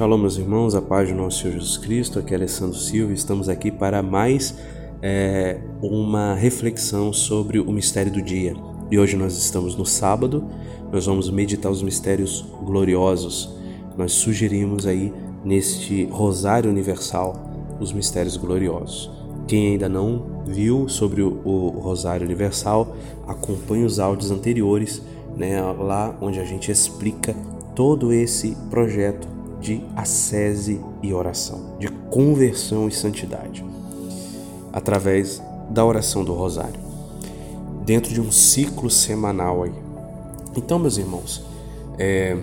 Shalom, meus irmãos, a paz do nosso Senhor Jesus Cristo. Aqui é Alessandro Silva. Estamos aqui para mais é, uma reflexão sobre o mistério do dia. E hoje nós estamos no sábado. Nós vamos meditar os mistérios gloriosos. Nós sugerimos aí neste Rosário Universal os mistérios gloriosos. Quem ainda não viu sobre o, o Rosário Universal, acompanhe os áudios anteriores, né, lá onde a gente explica todo esse projeto de ascese e oração, de conversão e santidade, através da oração do Rosário, dentro de um ciclo semanal aí. Então, meus irmãos, é,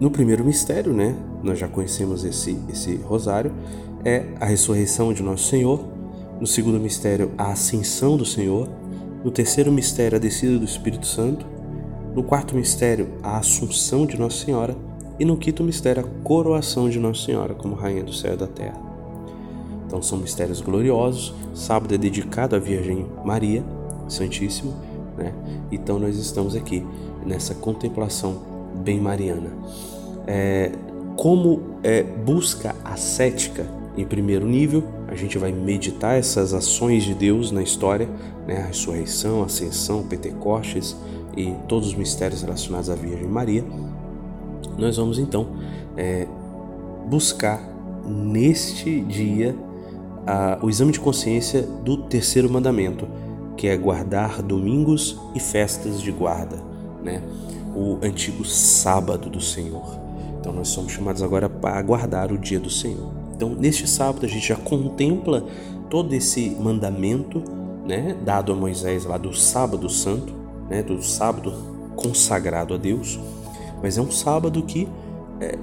no primeiro mistério, né, nós já conhecemos esse, esse rosário, é a ressurreição de Nosso Senhor. No segundo mistério, a ascensão do Senhor. No terceiro mistério, a descida do Espírito Santo. No quarto mistério, a assunção de Nossa Senhora. E no quinto mistério, a coroação de Nossa Senhora como Rainha do céu e da terra. Então são mistérios gloriosos. Sábado é dedicado à Virgem Maria Santíssima, né? Então nós estamos aqui nessa contemplação bem mariana. É, como é, busca ascética em primeiro nível, a gente vai meditar essas ações de Deus na história, né? a ressurreição, ascensão, Pentecostes e todos os mistérios relacionados à Virgem Maria nós vamos então é, buscar neste dia a, o exame de consciência do terceiro mandamento, que é guardar domingos e festas de guarda, né? o antigo sábado do Senhor. Então nós somos chamados agora para guardar o dia do Senhor. Então neste sábado a gente já contempla todo esse mandamento, né, dado a Moisés lá do sábado santo, né, do sábado consagrado a Deus. Mas é um sábado que é,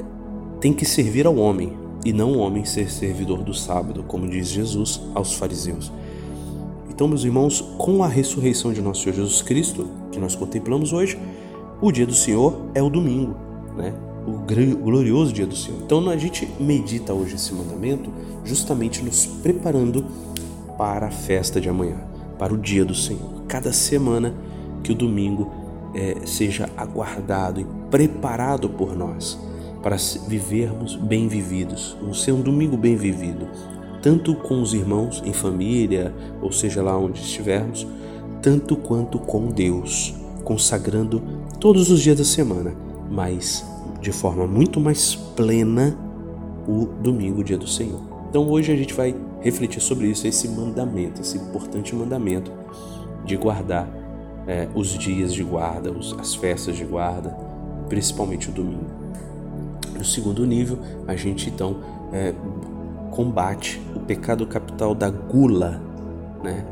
tem que servir ao homem e não o homem ser servidor do sábado, como diz Jesus aos fariseus. Então, meus irmãos, com a ressurreição de nosso Senhor Jesus Cristo, que nós contemplamos hoje, o dia do Senhor é o domingo, né? o glorioso dia do Senhor. Então, a gente medita hoje esse mandamento justamente nos preparando para a festa de amanhã, para o dia do Senhor. Cada semana que o domingo é, seja aguardado e preparado por nós para vivermos bem vividos, um ser um domingo bem vivido, tanto com os irmãos em família, ou seja lá onde estivermos, tanto quanto com Deus, consagrando todos os dias da semana, mas de forma muito mais plena o domingo, o dia do Senhor. Então hoje a gente vai refletir sobre isso, esse mandamento, esse importante mandamento de guardar é, os dias de guarda, os, as festas de guarda, principalmente o domingo. No segundo nível, a gente então é, combate o pecado capital da gula, né?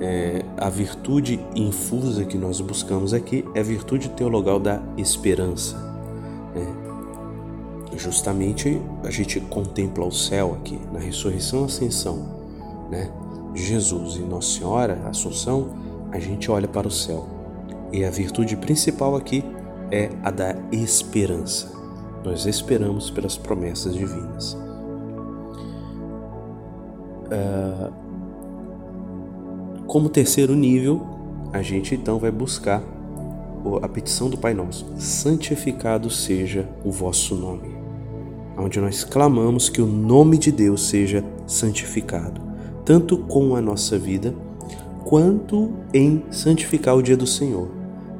É, a virtude infusa que nós buscamos aqui é a virtude teologal da esperança. Né? Justamente a gente contempla o céu aqui, na ressurreição e ascensão, né? Jesus e Nossa Senhora, Assunção, a gente olha para o céu. E a virtude principal aqui é a da esperança. Nós esperamos pelas promessas divinas. Uh, como terceiro nível, a gente então vai buscar a petição do Pai Nosso: santificado seja o vosso nome. Onde nós clamamos que o nome de Deus seja santificado, tanto com a nossa vida quanto em santificar o dia do Senhor.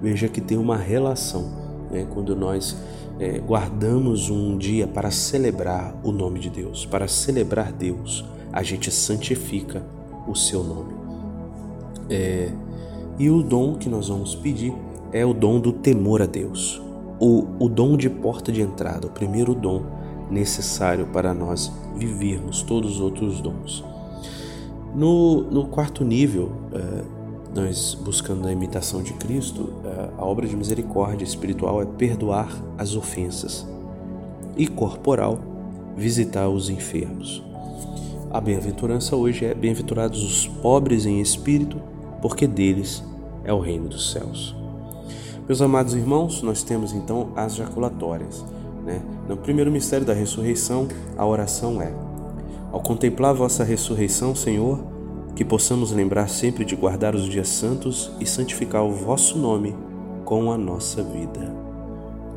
Veja que tem uma relação né? quando nós é, guardamos um dia para celebrar o nome de Deus, para celebrar Deus, a gente santifica o seu nome. É, e o dom que nós vamos pedir é o dom do temor a Deus, o, o dom de porta de entrada, o primeiro dom necessário para nós vivermos todos os outros dons. No, no quarto nível, uh, nós buscando a imitação de Cristo, uh, a obra de misericórdia espiritual é perdoar as ofensas e corporal, visitar os enfermos. A bem-aventurança hoje é bem-aventurados os pobres em espírito, porque deles é o reino dos céus. Meus amados irmãos, nós temos então as jaculatórias. Né? No primeiro mistério da ressurreição, a oração é: ao contemplar vossa ressurreição, Senhor, que possamos lembrar sempre de guardar os dias santos e santificar o vosso nome com a nossa vida.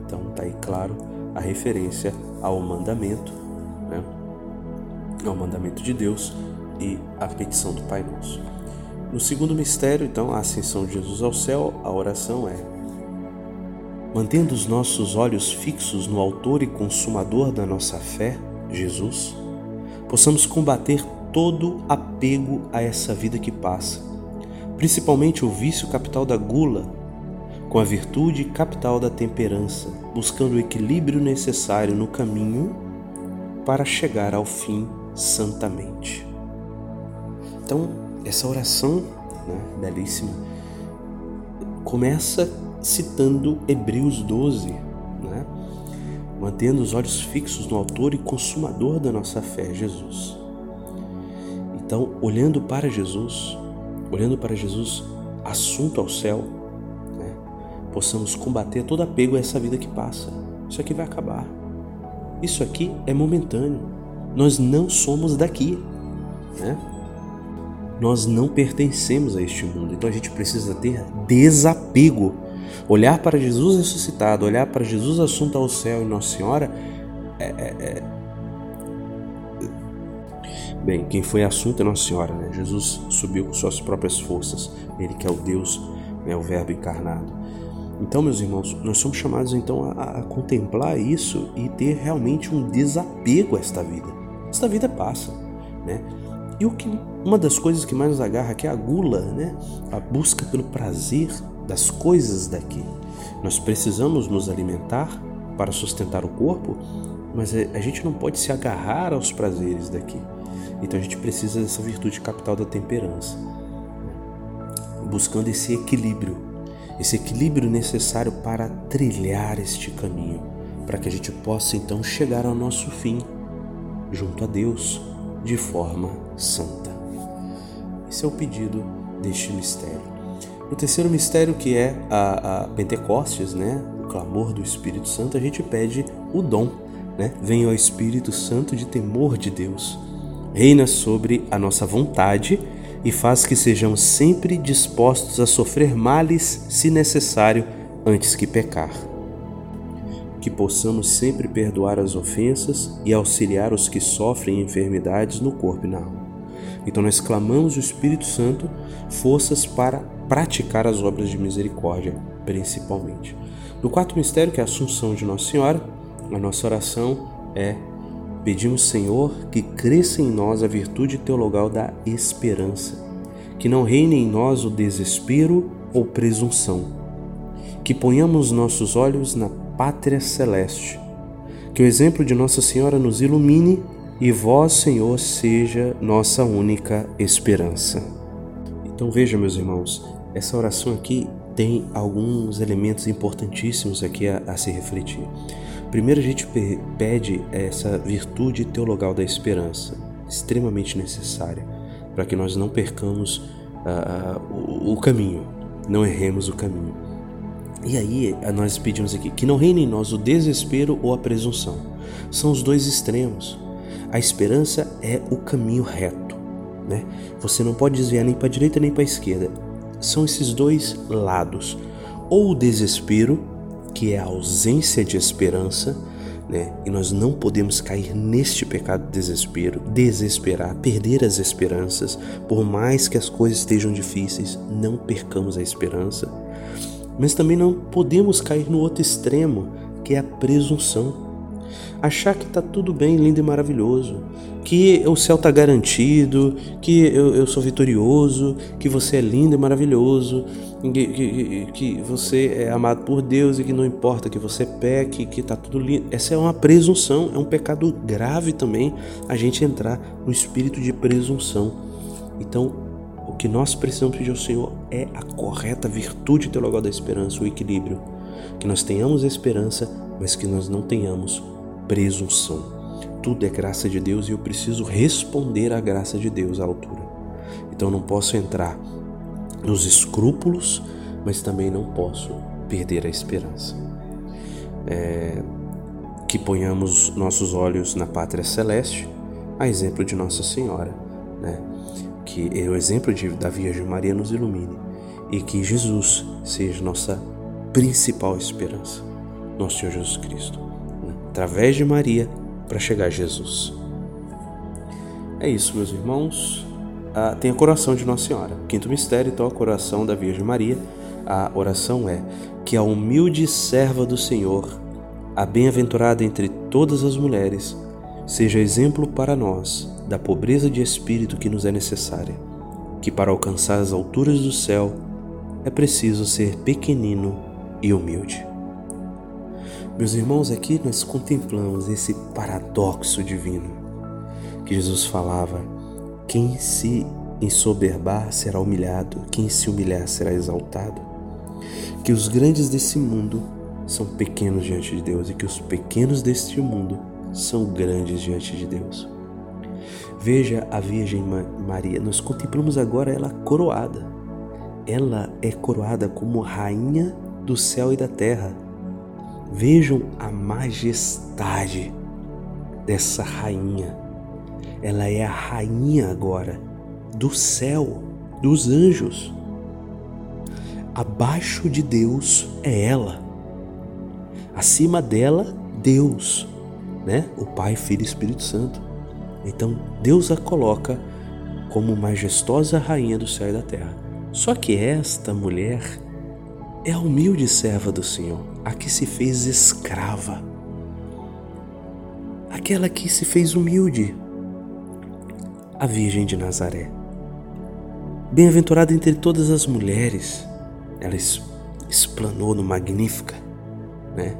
Então, está aí claro a referência ao mandamento, né? ao mandamento de Deus e a petição do Pai Nosso. No segundo mistério, então, a ascensão de Jesus ao céu, a oração é: mantendo os nossos olhos fixos no Autor e Consumador da nossa fé, Jesus, possamos combater todo apego a essa vida que passa, principalmente o vício capital da gula, com a virtude capital da temperança, buscando o equilíbrio necessário no caminho para chegar ao fim santamente. Então, essa oração, né, belíssima, começa citando Hebreus 12, né, mantendo os olhos fixos no Autor e Consumador da nossa fé, Jesus. Então, olhando para Jesus, olhando para Jesus, assunto ao céu, né, possamos combater todo apego a essa vida que passa. Isso aqui vai acabar. Isso aqui é momentâneo. Nós não somos daqui, né? Nós não pertencemos a este mundo, então a gente precisa ter desapego. Olhar para Jesus ressuscitado, olhar para Jesus assunto ao céu e Nossa Senhora é, é, é... Bem, quem foi assunto é Nossa Senhora, né? Jesus subiu com suas próprias forças, ele que é o Deus, né, o Verbo encarnado. Então, meus irmãos, nós somos chamados então a, a, contemplar isso e ter realmente um desapego a esta vida. Esta vida passa, né? E o que uma das coisas que mais nos agarra aqui é a gula, né? A busca pelo prazer das coisas daqui. Nós precisamos nos alimentar para sustentar o corpo, mas a gente não pode se agarrar aos prazeres daqui. Então a gente precisa dessa virtude capital da temperança, buscando esse equilíbrio, esse equilíbrio necessário para trilhar este caminho, para que a gente possa então chegar ao nosso fim junto a Deus de forma santa. Esse é o pedido deste mistério. No terceiro mistério, que é a, a Pentecostes, né, o clamor do Espírito Santo, a gente pede o dom, né? Venha ao Espírito Santo de temor de Deus. Reina sobre a nossa vontade e faz que sejamos sempre dispostos a sofrer males, se necessário, antes que pecar que possamos sempre perdoar as ofensas e auxiliar os que sofrem enfermidades no corpo e na alma. Então nós clamamos o Espírito Santo forças para praticar as obras de misericórdia, principalmente. No quarto mistério, que é a Assunção de Nossa Senhora, a nossa oração é: pedimos, Senhor, que cresça em nós a virtude teologal da esperança, que não reine em nós o desespero ou presunção, que ponhamos nossos olhos na pátria celeste. Que o exemplo de Nossa Senhora nos ilumine e vós, Senhor, seja nossa única esperança. Então veja, meus irmãos, essa oração aqui tem alguns elementos importantíssimos aqui a, a se refletir. Primeiro, a gente pede essa virtude teologal da esperança, extremamente necessária, para que nós não percamos uh, o, o caminho, não erremos o caminho. E aí nós pedimos aqui que não reine em nós o desespero ou a presunção. São os dois extremos. A esperança é o caminho reto, né? Você não pode desviar nem para a direita nem para a esquerda. São esses dois lados. Ou o desespero, que é a ausência de esperança, né? E nós não podemos cair neste pecado de desespero, desesperar, perder as esperanças, por mais que as coisas estejam difíceis, não percamos a esperança mas também não podemos cair no outro extremo, que é a presunção. Achar que está tudo bem, lindo e maravilhoso, que o céu está garantido, que eu, eu, sou vitorioso, que você é lindo e maravilhoso, que, que, que, você é amado por Deus e que não importa que você peque, que está tudo lindo. Essa é uma presunção, é um pecado grave também a gente entrar no espírito de presunção. Então, o que nós precisamos pedir ao Senhor é a correta virtude teologal da esperança, o equilíbrio. Que nós tenhamos esperança, mas que nós não tenhamos presunção. Tudo é graça de Deus e eu preciso responder à graça de Deus à altura. Então não posso entrar nos escrúpulos, mas também não posso perder a esperança. É, que ponhamos nossos olhos na pátria celeste, a exemplo de Nossa Senhora, né? que é o exemplo de, da Virgem Maria nos ilumine e que Jesus seja nossa principal esperança, nosso Senhor Jesus Cristo. Através de Maria, para chegar a Jesus. É isso, meus irmãos. Ah, tem a coração de Nossa Senhora. Quinto mistério, então, a coração da Virgem Maria. A oração é que a humilde serva do Senhor, a bem-aventurada entre todas as mulheres, seja exemplo para nós da pobreza de espírito que nos é necessária, que para alcançar as alturas do céu é preciso ser pequenino e humilde. Meus irmãos, aqui nós contemplamos esse paradoxo divino que Jesus falava: quem se ensoberbar será humilhado, quem se humilhar será exaltado. Que os grandes desse mundo são pequenos diante de Deus e que os pequenos deste mundo são grandes diante de Deus. Veja a Virgem Maria, nós contemplamos agora ela coroada. Ela é coroada como rainha do céu e da terra. Vejam a majestade dessa rainha. Ela é a rainha agora do céu, dos anjos. Abaixo de Deus é ela. Acima dela, Deus, né? O Pai, Filho e Espírito Santo. Então, Deus a coloca como majestosa rainha do céu e da terra. Só que esta mulher é a humilde serva do Senhor, a que se fez escrava, aquela que se fez humilde, a Virgem de Nazaré. Bem-aventurada entre todas as mulheres, ela explanou no Magnífica, né?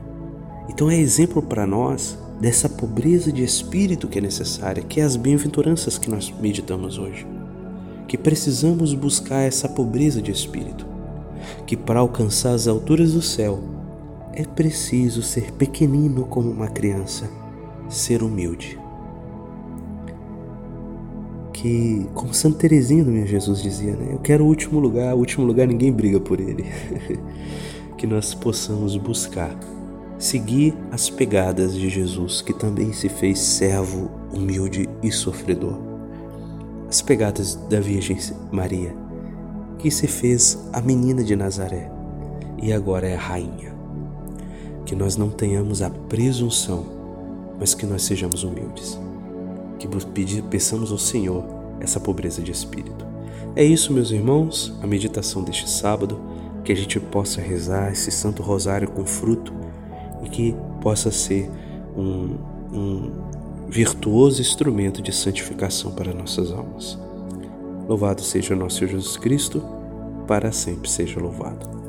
Então é exemplo para nós dessa pobreza de espírito que é necessária, que é as bem-aventuranças que nós meditamos hoje. Que precisamos buscar essa pobreza de espírito, que para alcançar as alturas do céu é preciso ser pequenino como uma criança, ser humilde. Que, como Santa Teresinha do meu Jesus dizia, né? Eu quero o último lugar, o último lugar ninguém briga por ele. que nós possamos buscar seguir as pegadas de Jesus, que também se fez servo humilde e sofredor. As pegadas da Virgem Maria, que se fez a menina de Nazaré e agora é a rainha. Que nós não tenhamos a presunção, mas que nós sejamos humildes. Que peçamos ao Senhor essa pobreza de espírito. É isso, meus irmãos, a meditação deste sábado, que a gente possa rezar esse Santo Rosário com fruto e que possa ser um, um virtuoso instrumento de santificação para nossas almas. Louvado seja nosso Jesus Cristo, para sempre seja louvado.